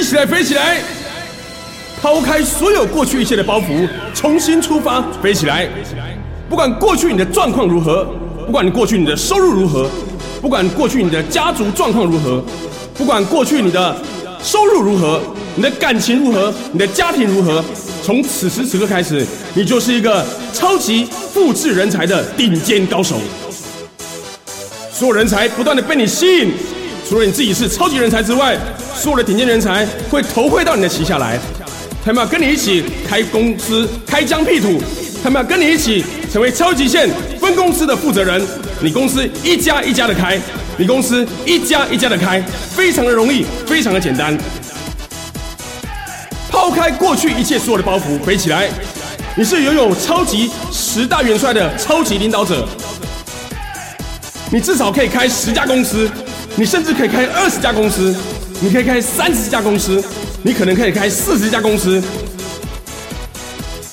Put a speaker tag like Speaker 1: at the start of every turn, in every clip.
Speaker 1: 飞起来，飞起来！抛开所有过去一切的包袱，重新出发，飞起来！不管过去你的状况如何，不管你过去你的收入如何，不管过去你的家族状况如何，不管过去你的收入如何，你的感情如何，你的家庭如何，从此时此刻开始，你就是一个超级复制人才的顶尖高手。所有人才不断的被你吸引，除了你自己是超级人才之外，所有的顶尖人才会投汇到你的旗下来，他们要跟你一起开公司、开疆辟土，他们要跟你一起成为超级线分公司的负责人。你公司一家一家的开，你公司一家一家的开，非常的容易，非常的简单。抛开过去一切所有的包袱，飞起来！你是拥有超级十大元帅的超级领导者。你至少可以开十家公司，你甚至可以开二十家公司，你可以开三十家公司，你可能可以开四十家公司，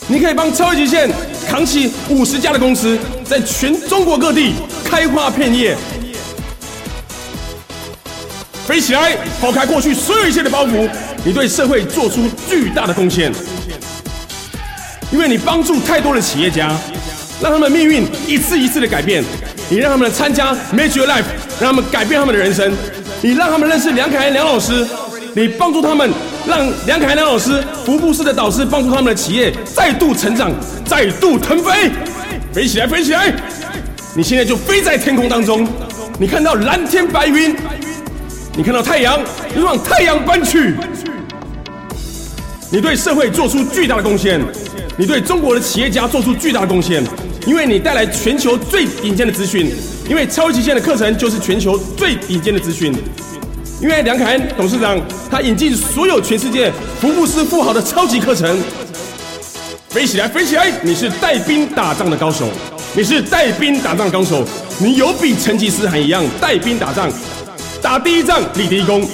Speaker 1: 你可以帮超级线扛起五十家的公司，在全中国各地开花片叶，飞起来，抛开过去所有一切的包袱，你对社会做出巨大的贡献，因为你帮助太多的企业家，让他们命运一次一次的改变。你让他们参加 Major Life，让他们改变他们的人生。你让他们认识梁凯恩梁老师，你帮助他们，让梁凯恩梁老师福布斯的导师帮助他们的企业再度成长，再度腾飞，飞起来，飞起来！你现在就飞在天空当中，你看到蓝天白云，你看到太阳，你往太阳奔去。你对社会做出巨大的贡献，你对中国的企业家做出巨大的贡献。因为你带来全球最顶尖的资讯，因为超级线的课程就是全球最顶尖的资讯。因为梁凯恩董事长他引进所有全世界福布斯富豪的超级课程，飞起来，飞起来！你是带兵打仗的高手，你是带兵打仗的高手，你有比成吉思汗一样带兵打仗，打第一仗立第一功。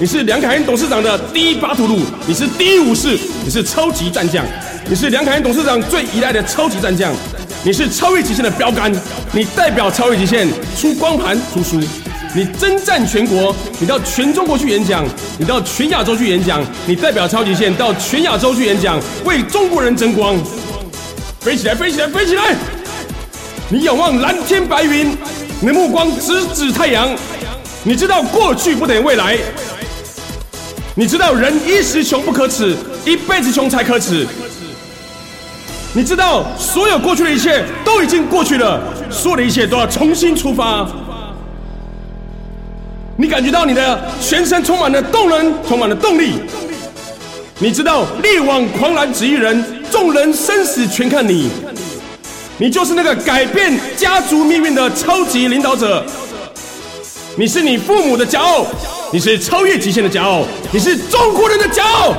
Speaker 1: 你是梁凯恩董事长的第一巴图鲁，你是第一武士，你是超级战将，你是梁凯恩董事长最依赖的超级战将。你是超越极限的标杆，你代表超越极限出光盘出书，你征战全国，你到全中国去演讲，你到全亚洲去演讲，你代表超极限到全亚洲去演讲，为中国人争光，飞起来，飞起来，飞起来！你仰望蓝天白云，你的目光直指太阳，你知道过去不等于未来，你知道人一时穷不可耻，一辈子穷才可耻。你知道，所有过去的一切都已经过去了，所有的一切都要重新出发。你感觉到你的全身充满了动能，充满了动力。你知道，力挽狂澜只一人，众人生死全看你。你就是那个改变家族命运的超级领导者。你是你父母的骄傲，你是超越极限的骄傲，你是中国人的骄傲。